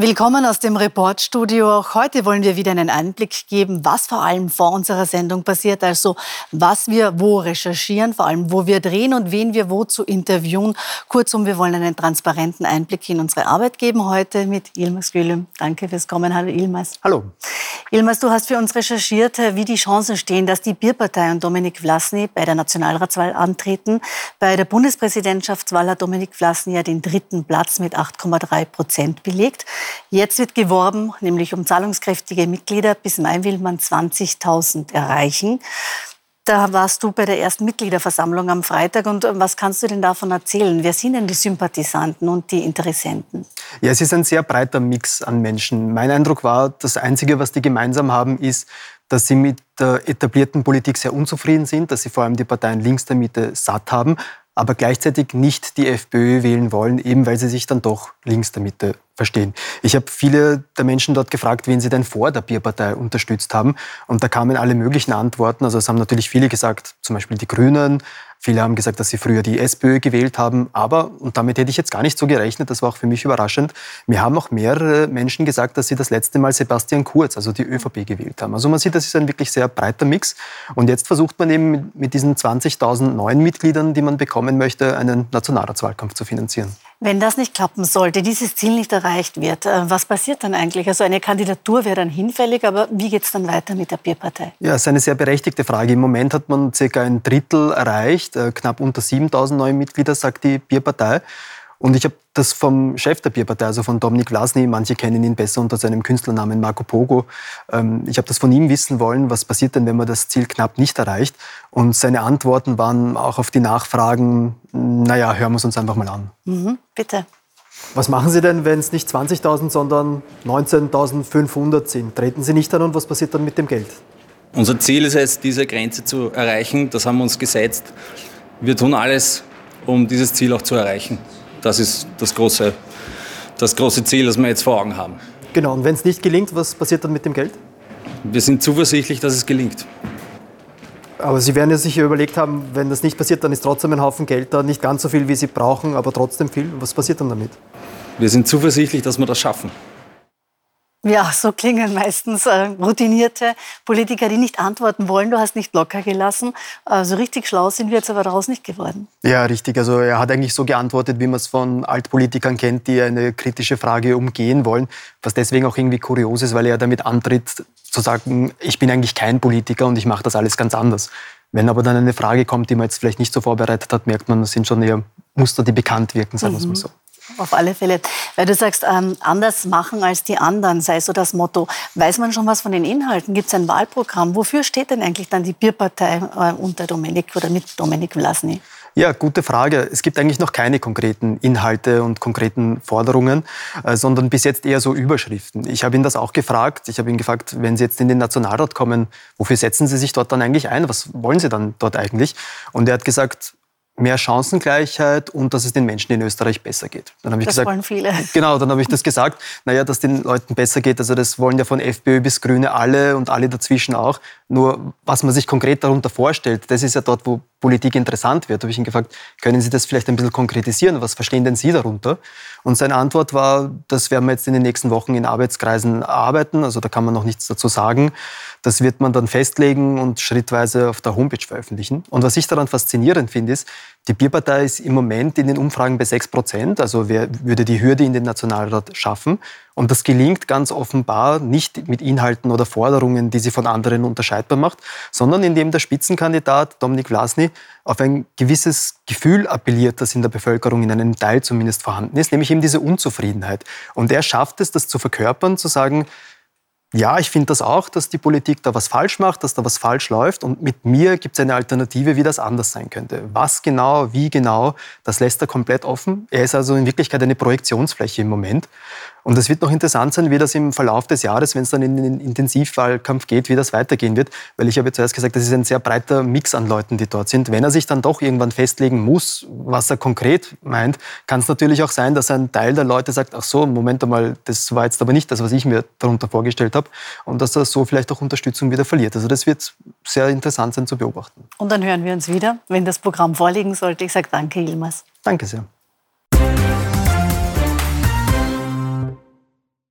Willkommen aus dem Reportstudio. Auch heute wollen wir wieder einen Einblick geben, was vor allem vor unserer Sendung passiert. Also was wir wo recherchieren, vor allem wo wir drehen und wen wir wo zu interviewen. Kurzum, wir wollen einen transparenten Einblick in unsere Arbeit geben heute mit Ilmas Gülüm. Danke fürs Kommen. Hallo Ilmas. Hallo. Ilmas, du hast für uns recherchiert, wie die Chancen stehen, dass die Bierpartei und Dominik Vlasny bei der Nationalratswahl antreten. Bei der Bundespräsidentschaftswahl hat Dominik Vlasny ja den dritten Platz mit 8,3 Prozent belegt. Jetzt wird geworben, nämlich um zahlungskräftige Mitglieder. Bis Mai will man 20.000 erreichen. Da warst du bei der ersten Mitgliederversammlung am Freitag. Und äh, was kannst du denn davon erzählen? Wer sind denn die Sympathisanten und die Interessenten? Ja, es ist ein sehr breiter Mix an Menschen. Mein Eindruck war, das Einzige, was die gemeinsam haben, ist, dass sie mit der etablierten Politik sehr unzufrieden sind, dass sie vor allem die Parteien links der Mitte satt haben, aber gleichzeitig nicht die FPÖ wählen wollen, eben weil sie sich dann doch links der Mitte verstehen. Ich habe viele der Menschen dort gefragt, wen sie denn vor der Bierpartei unterstützt haben. Und da kamen alle möglichen Antworten. Also es haben natürlich viele gesagt, zum Beispiel die Grünen, Viele haben gesagt, dass sie früher die SPÖ gewählt haben. Aber, und damit hätte ich jetzt gar nicht so gerechnet, das war auch für mich überraschend, mir haben auch mehrere Menschen gesagt, dass sie das letzte Mal Sebastian Kurz, also die ÖVP, gewählt haben. Also man sieht, das ist ein wirklich sehr breiter Mix. Und jetzt versucht man eben mit diesen 20.000 neuen Mitgliedern, die man bekommen möchte, einen Nationalratswahlkampf zu finanzieren. Wenn das nicht klappen sollte, dieses Ziel nicht erreicht wird, äh, was passiert dann eigentlich? Also eine Kandidatur wäre dann hinfällig, aber wie geht es dann weiter mit der Bierpartei? Ja, das ist eine sehr berechtigte Frage. Im Moment hat man circa ein Drittel erreicht, äh, knapp unter 7000 neue Mitglieder, sagt die Bierpartei. Und ich habe das vom Chef der Bierpartei, also von Dominik Vlasny, manche kennen ihn besser unter seinem Künstlernamen Marco Pogo. Ähm, ich habe das von ihm wissen wollen, was passiert denn, wenn man das Ziel knapp nicht erreicht. Und seine Antworten waren auch auf die Nachfragen, naja, hören wir es uns einfach mal an. Mhm, bitte. Was machen Sie denn, wenn es nicht 20.000, sondern 19.500 sind? Treten Sie nicht an und was passiert dann mit dem Geld? Unser Ziel ist es, diese Grenze zu erreichen. Das haben wir uns gesetzt. Wir tun alles, um dieses Ziel auch zu erreichen. Das ist das große, das große Ziel, das wir jetzt vor Augen haben. Genau, und wenn es nicht gelingt, was passiert dann mit dem Geld? Wir sind zuversichtlich, dass es gelingt. Aber Sie werden ja sicher überlegt haben, wenn das nicht passiert, dann ist trotzdem ein Haufen Geld da. Nicht ganz so viel, wie Sie brauchen, aber trotzdem viel. Was passiert dann damit? Wir sind zuversichtlich, dass wir das schaffen. Ja, so klingen meistens äh, routinierte Politiker, die nicht antworten wollen. Du hast nicht locker gelassen. Äh, so richtig schlau sind wir jetzt aber daraus nicht geworden. Ja, richtig. Also er hat eigentlich so geantwortet, wie man es von Altpolitikern kennt, die eine kritische Frage umgehen wollen. Was deswegen auch irgendwie kurios ist, weil er damit antritt, zu sagen, ich bin eigentlich kein Politiker und ich mache das alles ganz anders. Wenn aber dann eine Frage kommt, die man jetzt vielleicht nicht so vorbereitet hat, merkt man, das sind schon eher Muster, die bekannt wirken, sagen wir es mal mhm. so. Auf alle Fälle. Weil du sagst, ähm, anders machen als die anderen, sei so das Motto. Weiß man schon was von den Inhalten? Gibt es ein Wahlprogramm? Wofür steht denn eigentlich dann die Bierpartei äh, unter Dominik oder mit Dominik Vlasny? Ja, gute Frage. Es gibt eigentlich noch keine konkreten Inhalte und konkreten Forderungen, äh, sondern bis jetzt eher so Überschriften. Ich habe ihn das auch gefragt. Ich habe ihn gefragt, wenn Sie jetzt in den Nationalrat kommen, wofür setzen Sie sich dort dann eigentlich ein? Was wollen Sie dann dort eigentlich? Und er hat gesagt, mehr Chancengleichheit und dass es den Menschen in Österreich besser geht. Dann habe ich das gesagt, wollen viele. Genau, dann habe ich das gesagt. Naja, dass den Leuten besser geht, also das wollen ja von FPÖ bis Grüne alle und alle dazwischen auch. Nur was man sich konkret darunter vorstellt, das ist ja dort, wo Politik interessant wird. Da habe ich ihn gefragt, können Sie das vielleicht ein bisschen konkretisieren? Was verstehen denn Sie darunter? Und seine Antwort war, das werden wir jetzt in den nächsten Wochen in Arbeitskreisen arbeiten. Also da kann man noch nichts dazu sagen. Das wird man dann festlegen und schrittweise auf der Homepage veröffentlichen. Und was ich daran faszinierend finde, ist, die Bierpartei ist im Moment in den Umfragen bei 6 Prozent, also wer würde die Hürde in den Nationalrat schaffen. Und das gelingt ganz offenbar nicht mit Inhalten oder Forderungen, die sie von anderen unterscheidbar macht, sondern indem der Spitzenkandidat Dominik Vlasny auf ein gewisses Gefühl appelliert, das in der Bevölkerung in einem Teil zumindest vorhanden ist, nämlich eben diese Unzufriedenheit. Und er schafft es, das zu verkörpern, zu sagen, ja, ich finde das auch, dass die Politik da was falsch macht, dass da was falsch läuft. Und mit mir gibt es eine Alternative, wie das anders sein könnte. Was genau, wie genau, das lässt er komplett offen. Er ist also in Wirklichkeit eine Projektionsfläche im Moment. Und es wird noch interessant sein, wie das im Verlauf des Jahres, wenn es dann in den Intensivwahlkampf geht, wie das weitergehen wird. Weil ich habe zuerst gesagt, das ist ein sehr breiter Mix an Leuten, die dort sind. Wenn er sich dann doch irgendwann festlegen muss, was er konkret meint, kann es natürlich auch sein, dass ein Teil der Leute sagt, ach so, Moment einmal, das war jetzt aber nicht das, was ich mir darunter vorgestellt habe. Und dass er so vielleicht auch Unterstützung wieder verliert. Also das wird sehr interessant sein zu beobachten. Und dann hören wir uns wieder, wenn das Programm vorliegen sollte. Ich sage danke, Ilmas. Danke sehr.